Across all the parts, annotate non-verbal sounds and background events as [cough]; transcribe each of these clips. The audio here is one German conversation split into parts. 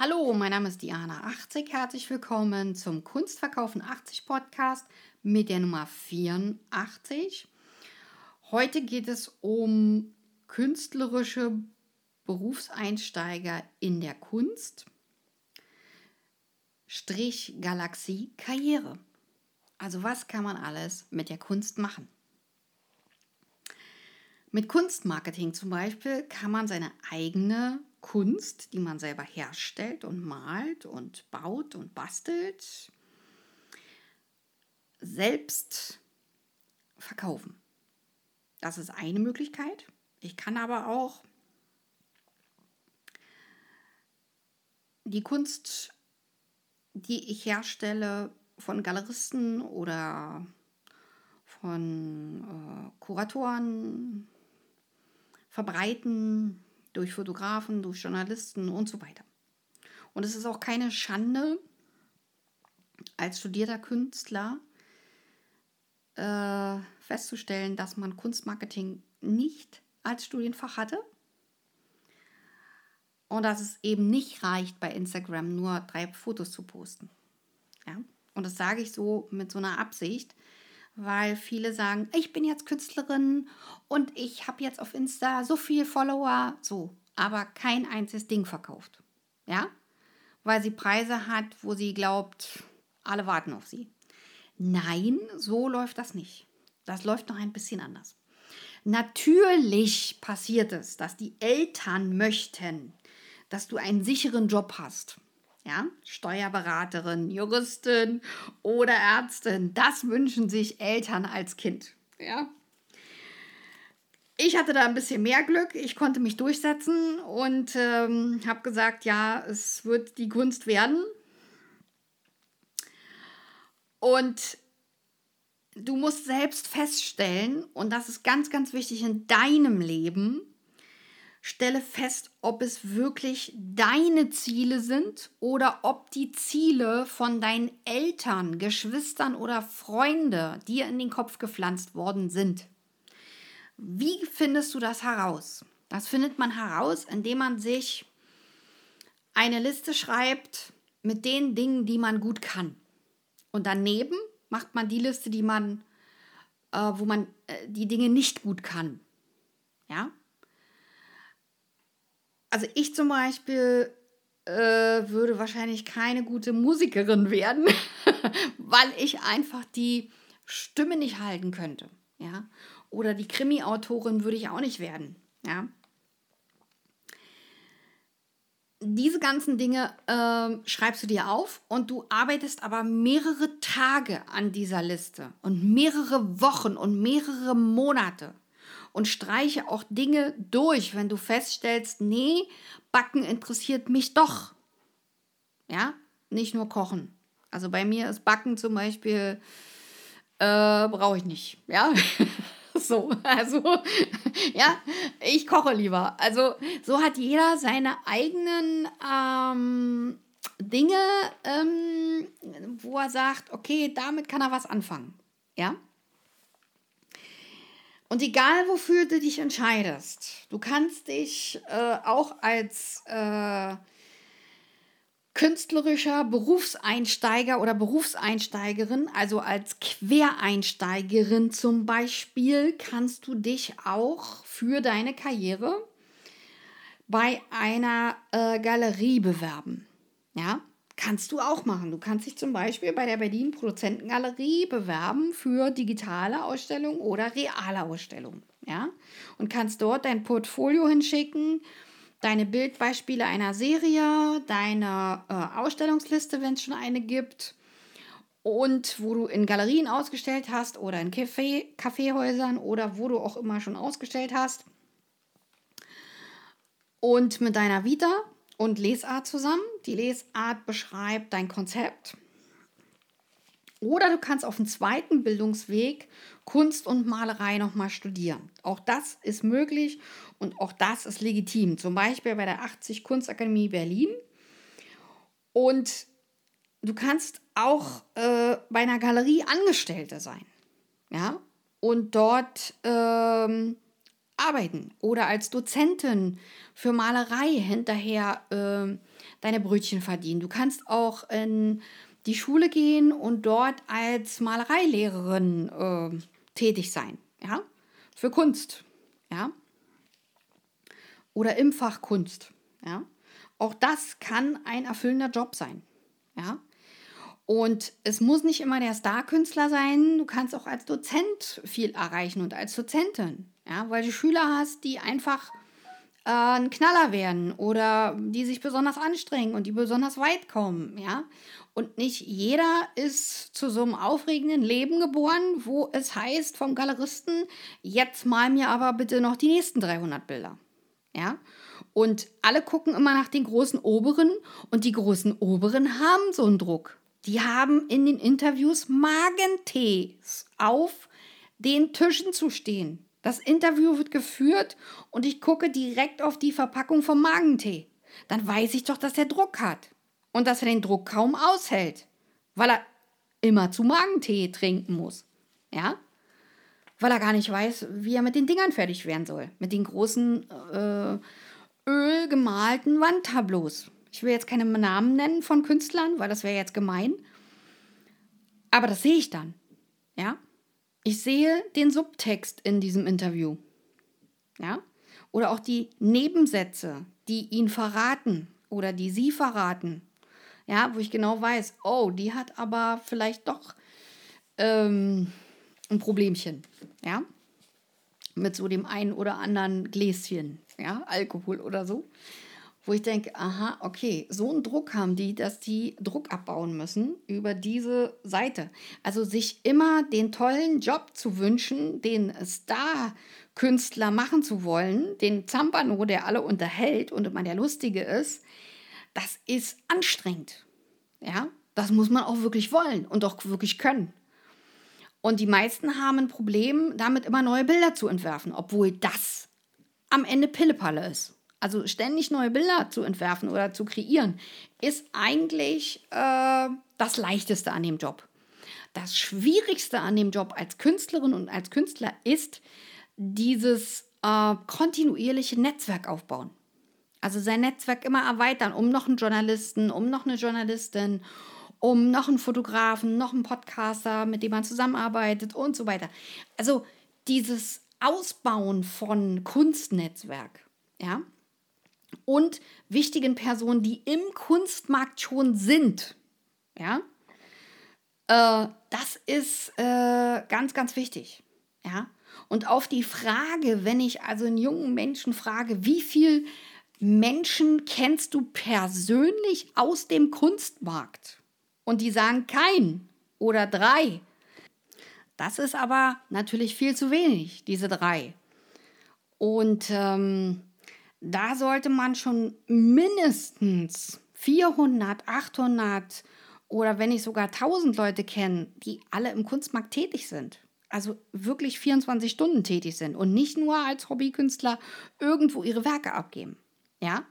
Hallo, mein Name ist Diana80. Herzlich willkommen zum Kunstverkaufen 80 Podcast mit der Nummer 84. Heute geht es um künstlerische Berufseinsteiger in der Kunst. Strich Galaxie Karriere. Also was kann man alles mit der Kunst machen? Mit Kunstmarketing zum Beispiel kann man seine eigene Kunst, die man selber herstellt und malt und baut und bastelt, selbst verkaufen. Das ist eine Möglichkeit. Ich kann aber auch die Kunst, die ich herstelle, von Galeristen oder von äh, Kuratoren verbreiten, durch Fotografen, durch Journalisten und so weiter. Und es ist auch keine Schande, als studierter Künstler äh, festzustellen, dass man Kunstmarketing nicht als Studienfach hatte und dass es eben nicht reicht, bei Instagram nur drei Fotos zu posten. Ja? Und das sage ich so mit so einer Absicht, weil viele sagen, ich bin jetzt Künstlerin und ich habe jetzt auf Insta so viele Follower, so, aber kein einziges Ding verkauft. Ja? Weil sie Preise hat, wo sie glaubt, alle warten auf sie. Nein, so läuft das nicht. Das läuft noch ein bisschen anders. Natürlich passiert es, dass die Eltern möchten, dass du einen sicheren Job hast ja, Steuerberaterin, Juristin oder Ärztin, das wünschen sich Eltern als Kind. Ja. Ich hatte da ein bisschen mehr Glück. Ich konnte mich durchsetzen und ähm, habe gesagt, ja, es wird die Kunst werden. Und du musst selbst feststellen, und das ist ganz, ganz wichtig in deinem Leben, Stelle fest, ob es wirklich deine Ziele sind oder ob die Ziele von deinen Eltern, Geschwistern oder Freunde dir in den Kopf gepflanzt worden sind. Wie findest du das heraus? Das findet man heraus, indem man sich eine Liste schreibt mit den Dingen, die man gut kann. Und daneben macht man die Liste, die man, äh, wo man äh, die Dinge nicht gut kann. Ja, also ich zum Beispiel äh, würde wahrscheinlich keine gute Musikerin werden, [laughs] weil ich einfach die Stimme nicht halten könnte. Ja? Oder die Krimi-Autorin würde ich auch nicht werden. Ja? Diese ganzen Dinge äh, schreibst du dir auf und du arbeitest aber mehrere Tage an dieser Liste und mehrere Wochen und mehrere Monate und streiche auch Dinge durch, wenn du feststellst, nee, Backen interessiert mich doch. Ja, nicht nur Kochen. Also bei mir ist Backen zum Beispiel, äh, brauche ich nicht. Ja, [laughs] so, also, [laughs] ja, ich koche lieber. Also so hat jeder seine eigenen ähm, Dinge, ähm, wo er sagt, okay, damit kann er was anfangen. Ja. Und egal, wofür du dich entscheidest, du kannst dich äh, auch als äh, künstlerischer Berufseinsteiger oder Berufseinsteigerin, also als Quereinsteigerin zum Beispiel, kannst du dich auch für deine Karriere bei einer äh, Galerie bewerben. Ja, Kannst du auch machen. Du kannst dich zum Beispiel bei der Berlin Produzentengalerie bewerben für digitale Ausstellungen oder reale Ausstellungen. Ja? Und kannst dort dein Portfolio hinschicken, deine Bildbeispiele einer Serie, deine äh, Ausstellungsliste, wenn es schon eine gibt. Und wo du in Galerien ausgestellt hast oder in Café, Kaffeehäusern oder wo du auch immer schon ausgestellt hast. Und mit deiner Vita und Lesart zusammen. Die Lesart beschreibt dein Konzept. Oder du kannst auf dem zweiten Bildungsweg Kunst und Malerei nochmal studieren. Auch das ist möglich und auch das ist legitim. Zum Beispiel bei der 80 Kunstakademie Berlin. Und du kannst auch äh, bei einer Galerie Angestellte sein. Ja, und dort ähm, arbeiten oder als Dozentin für Malerei hinterher äh, deine Brötchen verdienen. Du kannst auch in die Schule gehen und dort als Malereilehrerin äh, tätig sein, ja, für Kunst, ja, oder im Fach Kunst, ja. Auch das kann ein erfüllender Job sein, ja. Und es muss nicht immer der Star-Künstler sein, du kannst auch als Dozent viel erreichen und als Dozentin, ja, weil du Schüler hast, die einfach äh, ein Knaller werden oder die sich besonders anstrengen und die besonders weit kommen, ja. Und nicht jeder ist zu so einem aufregenden Leben geboren, wo es heißt vom Galeristen, jetzt mal mir aber bitte noch die nächsten 300 Bilder. Ja? Und alle gucken immer nach den großen Oberen und die großen Oberen haben so einen Druck. Die haben in den Interviews Magentees auf den Tischen zu stehen. Das Interview wird geführt und ich gucke direkt auf die Verpackung vom Magentee. Dann weiß ich doch, dass er Druck hat und dass er den Druck kaum aushält, weil er immer zu Magentee trinken muss. Ja? Weil er gar nicht weiß, wie er mit den Dingern fertig werden soll. Mit den großen äh, ölgemalten Wandtableaus. Ich will jetzt keine Namen nennen von Künstlern, weil das wäre jetzt gemein. Aber das sehe ich dann. Ja? Ich sehe den Subtext in diesem Interview. Ja? Oder auch die Nebensätze, die ihn verraten oder die sie verraten. Ja, wo ich genau weiß, oh, die hat aber vielleicht doch ähm, ein Problemchen. Ja, mit so dem einen oder anderen Gläschen, ja, Alkohol oder so. Wo ich denke, aha, okay, so einen Druck haben die, dass die Druck abbauen müssen über diese Seite. Also sich immer den tollen Job zu wünschen, den Star-Künstler machen zu wollen, den Zampano, der alle unterhält und immer der Lustige ist, das ist anstrengend. Ja, das muss man auch wirklich wollen und auch wirklich können. Und die meisten haben ein Problem, damit immer neue Bilder zu entwerfen, obwohl das am Ende Pillepalle ist. Also ständig neue Bilder zu entwerfen oder zu kreieren, ist eigentlich äh, das Leichteste an dem Job. Das Schwierigste an dem Job als Künstlerin und als Künstler ist dieses äh, kontinuierliche Netzwerk aufbauen. Also sein Netzwerk immer erweitern, um noch einen Journalisten, um noch eine Journalistin, um noch einen Fotografen, noch einen Podcaster, mit dem man zusammenarbeitet und so weiter. Also dieses Ausbauen von Kunstnetzwerk, ja, und wichtigen Personen, die im Kunstmarkt schon sind, ja, äh, das ist äh, ganz, ganz wichtig, ja. Und auf die Frage, wenn ich also einen jungen Menschen frage, wie viel Menschen kennst du persönlich aus dem Kunstmarkt? Und die sagen kein oder drei. Das ist aber natürlich viel zu wenig, diese drei. Und ähm, da sollte man schon mindestens 400, 800 oder wenn nicht sogar 1000 Leute kennen, die alle im Kunstmarkt tätig sind. Also wirklich 24 Stunden tätig sind und nicht nur als Hobbykünstler irgendwo ihre Werke abgeben. Ja.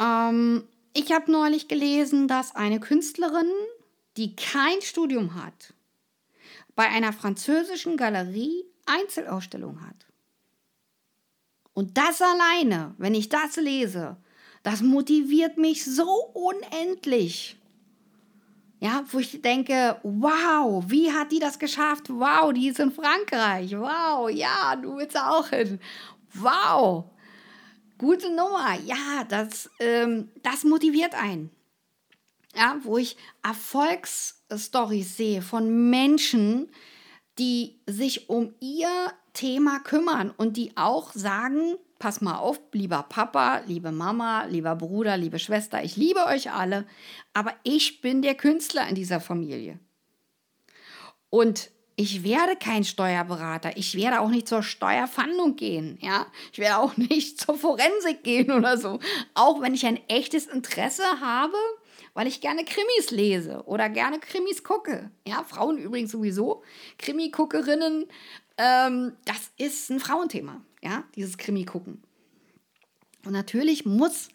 Ähm, ich habe neulich gelesen, dass eine Künstlerin, die kein Studium hat, bei einer französischen Galerie Einzelausstellung hat. Und das alleine, wenn ich das lese, das motiviert mich so unendlich. Ja, wo ich denke, wow, wie hat die das geschafft? Wow, die ist in Frankreich. Wow, ja, du willst auch hin. Wow. Gute Nummer, ja, das, ähm, das motiviert einen. Ja, wo ich Erfolgsstories sehe von Menschen, die sich um ihr Thema kümmern und die auch sagen, pass mal auf, lieber Papa, liebe Mama, lieber Bruder, liebe Schwester, ich liebe euch alle, aber ich bin der Künstler in dieser Familie. Und ich werde kein Steuerberater. Ich werde auch nicht zur Steuerfahndung gehen. Ja, ich werde auch [laughs] nicht zur Forensik gehen oder so. Auch wenn ich ein echtes Interesse habe, weil ich gerne Krimis lese oder gerne Krimis gucke. Ja, Frauen übrigens sowieso. Krimi-Guckerinnen, ähm, das ist ein Frauenthema. Ja, dieses Krimi-Gucken. Und natürlich muss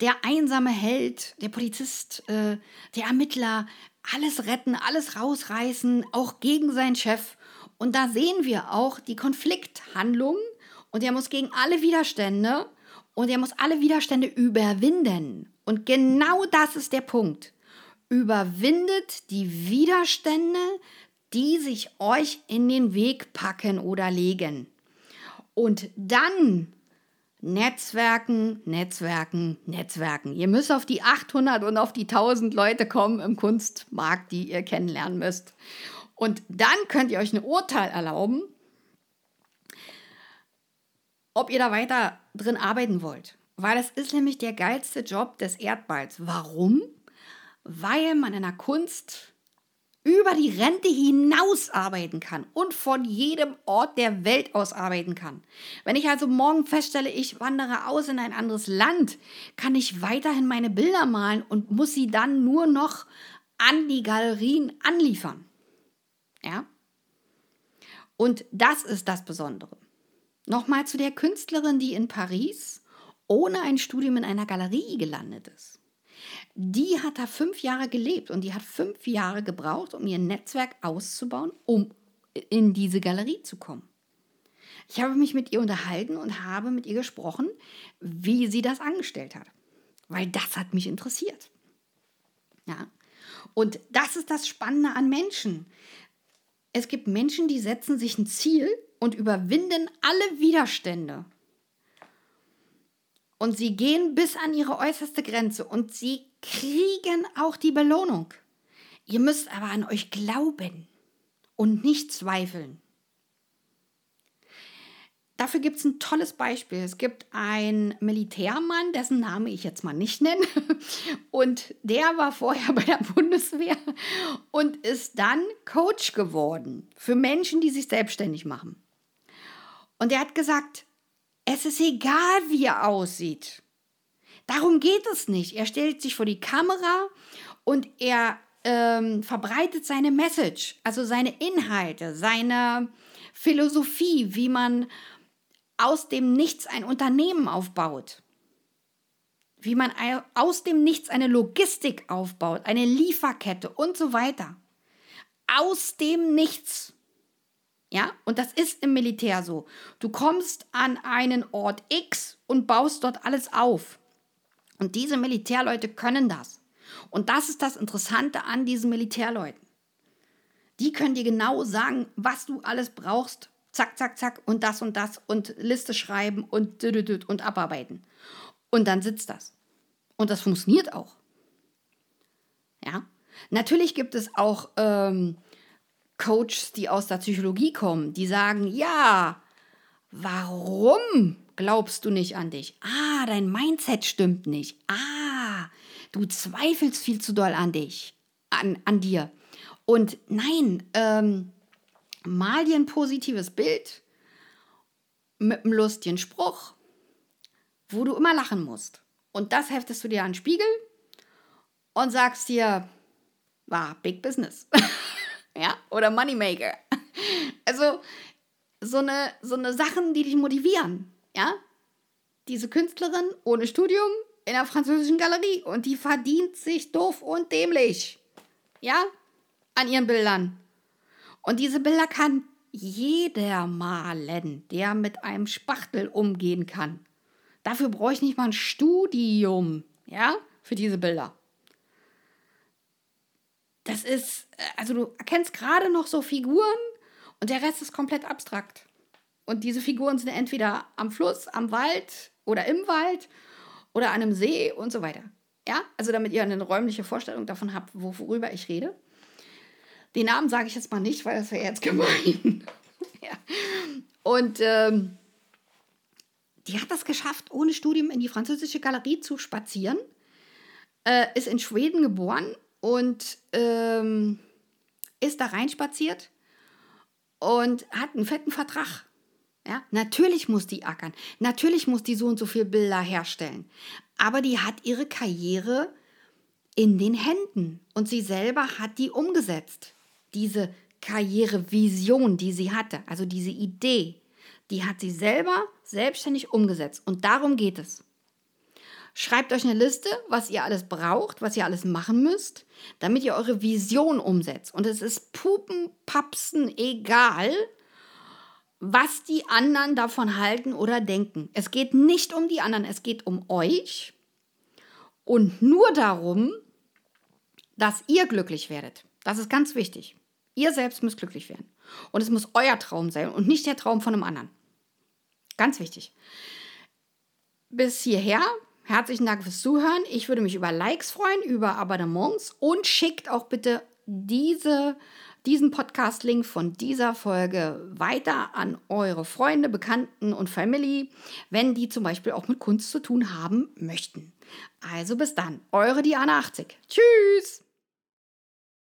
der einsame Held, der Polizist, äh, der Ermittler alles retten, alles rausreißen, auch gegen seinen Chef. Und da sehen wir auch die Konflikthandlung und er muss gegen alle Widerstände Und er muss alle Widerstände überwinden. Und genau das ist der Punkt. Überwindet die Widerstände, die sich euch in den Weg packen oder legen. Und dann Netzwerken, Netzwerken, Netzwerken. Ihr müsst auf die 800 und auf die 1000 Leute kommen im Kunstmarkt, die ihr kennenlernen müsst. Und dann könnt ihr euch ein Urteil erlauben, ob ihr da weiter drin arbeiten wollt. Weil es ist nämlich der geilste Job des Erdballs. Warum? Weil man in der Kunst über die Rente hinaus arbeiten kann und von jedem Ort der Welt aus arbeiten kann. Wenn ich also morgen feststelle, ich wandere aus in ein anderes Land, kann ich weiterhin meine Bilder malen und muss sie dann nur noch an die Galerien anliefern. Ja? Und das ist das Besondere. Nochmal zu der Künstlerin, die in Paris ohne ein Studium in einer Galerie gelandet ist. Die hat da fünf Jahre gelebt und die hat fünf Jahre gebraucht, um ihr Netzwerk auszubauen, um in diese Galerie zu kommen. Ich habe mich mit ihr unterhalten und habe mit ihr gesprochen, wie sie das angestellt hat, weil das hat mich interessiert. Ja. Und das ist das Spannende an Menschen. Es gibt Menschen, die setzen sich ein Ziel und überwinden alle Widerstände. Und sie gehen bis an ihre äußerste Grenze und sie kriegen auch die Belohnung. Ihr müsst aber an euch glauben und nicht zweifeln. Dafür gibt es ein tolles Beispiel. Es gibt einen Militärmann, dessen Name ich jetzt mal nicht nenne. [laughs] Und der war vorher bei der Bundeswehr und ist dann Coach geworden für Menschen, die sich selbstständig machen. Und er hat gesagt, es ist egal, wie er aussieht. Darum geht es nicht. Er stellt sich vor die Kamera und er ähm, verbreitet seine Message, also seine Inhalte, seine Philosophie, wie man aus dem Nichts ein Unternehmen aufbaut. Wie man aus dem Nichts eine Logistik aufbaut, eine Lieferkette und so weiter. Aus dem Nichts. Ja, und das ist im Militär so. Du kommst an einen Ort X und baust dort alles auf. Und diese Militärleute können das. Und das ist das Interessante an diesen Militärleuten. Die können dir genau sagen, was du alles brauchst. Zack, zack, zack und das und das und Liste schreiben und und abarbeiten. Und dann sitzt das. Und das funktioniert auch. Ja. Natürlich gibt es auch ähm, Coaches, die aus der Psychologie kommen, die sagen, ja, warum glaubst du nicht an dich. Ah, dein Mindset stimmt nicht. Ah, du zweifelst viel zu doll an dich, an, an dir. Und nein, ähm, mal dir ein positives Bild mit einem lustigen Spruch, wo du immer lachen musst. Und das heftest du dir an den Spiegel und sagst dir, war Big Business. [laughs] ja, oder Moneymaker. Also so eine, so eine Sachen, die dich motivieren. Ja? Diese Künstlerin ohne Studium in der französischen Galerie und die verdient sich doof und dämlich. Ja? An ihren Bildern. Und diese Bilder kann jeder malen, der mit einem Spachtel umgehen kann. Dafür brauche ich nicht mal ein Studium, ja, für diese Bilder. Das ist, äh, also du erkennst gerade noch so Figuren und der Rest ist komplett abstrakt. Und diese Figuren sind entweder am Fluss, am Wald oder im Wald oder an einem See und so weiter. Ja, also damit ihr eine räumliche Vorstellung davon habt, worüber ich rede. Den Namen sage ich jetzt mal nicht, weil das wäre jetzt [laughs] gemein. ja. Und ähm, die hat das geschafft, ohne Studium in die französische Galerie zu spazieren. Äh, ist in Schweden geboren und ähm, ist da reinspaziert und hat einen fetten Vertrag ja, natürlich muss die ackern. Natürlich muss die so und so viele Bilder herstellen. Aber die hat ihre Karriere in den Händen und sie selber hat die umgesetzt. Diese Karrierevision, die sie hatte, also diese Idee, die hat sie selber selbstständig umgesetzt. Und darum geht es. Schreibt euch eine Liste, was ihr alles braucht, was ihr alles machen müsst, damit ihr eure Vision umsetzt. Und es ist Pupen, Papsen, egal, was die anderen davon halten oder denken. Es geht nicht um die anderen, es geht um euch und nur darum, dass ihr glücklich werdet. Das ist ganz wichtig. Ihr selbst müsst glücklich werden. Und es muss euer Traum sein und nicht der Traum von einem anderen. Ganz wichtig. Bis hierher, herzlichen Dank fürs Zuhören. Ich würde mich über Likes freuen, über Abonnements und schickt auch bitte diese, diesen Podcast-Link von dieser Folge weiter an eure Freunde, Bekannten und Family, wenn die zum Beispiel auch mit Kunst zu tun haben möchten. Also bis dann, eure Diana 80. Tschüss!